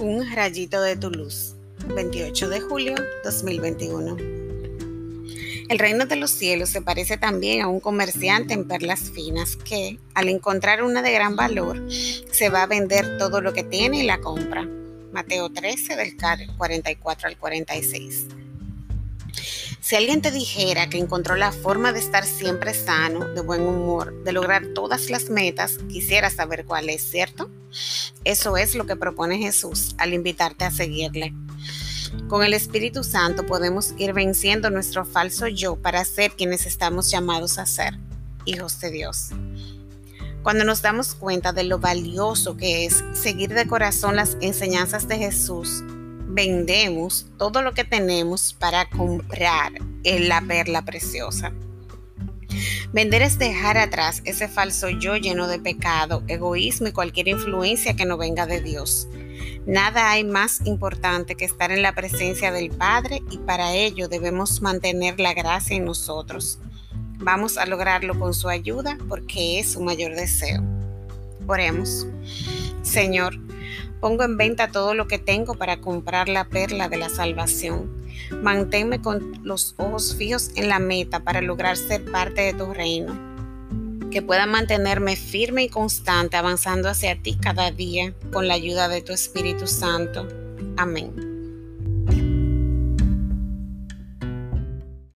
Rayito de tu luz, 28 de julio 2021. El reino de los cielos se parece también a un comerciante en perlas finas que, al encontrar una de gran valor, se va a vender todo lo que tiene y la compra. Mateo 13 del 44 al 46. Si alguien te dijera que encontró la forma de estar siempre sano, de buen humor, de lograr todas las metas, quisiera saber cuál es, ¿cierto? Eso es lo que propone Jesús al invitarte a seguirle. Con el Espíritu Santo podemos ir venciendo nuestro falso yo para ser quienes estamos llamados a ser, hijos de Dios. Cuando nos damos cuenta de lo valioso que es seguir de corazón las enseñanzas de Jesús, vendemos todo lo que tenemos para comprar la perla preciosa. Vender es dejar atrás ese falso yo lleno de pecado, egoísmo y cualquier influencia que no venga de Dios. Nada hay más importante que estar en la presencia del Padre y para ello debemos mantener la gracia en nosotros. Vamos a lograrlo con su ayuda porque es su mayor deseo. Oremos. Señor, Pongo en venta todo lo que tengo para comprar la perla de la salvación. Manténme con los ojos fijos en la meta para lograr ser parte de tu reino. Que pueda mantenerme firme y constante avanzando hacia ti cada día con la ayuda de tu Espíritu Santo. Amén.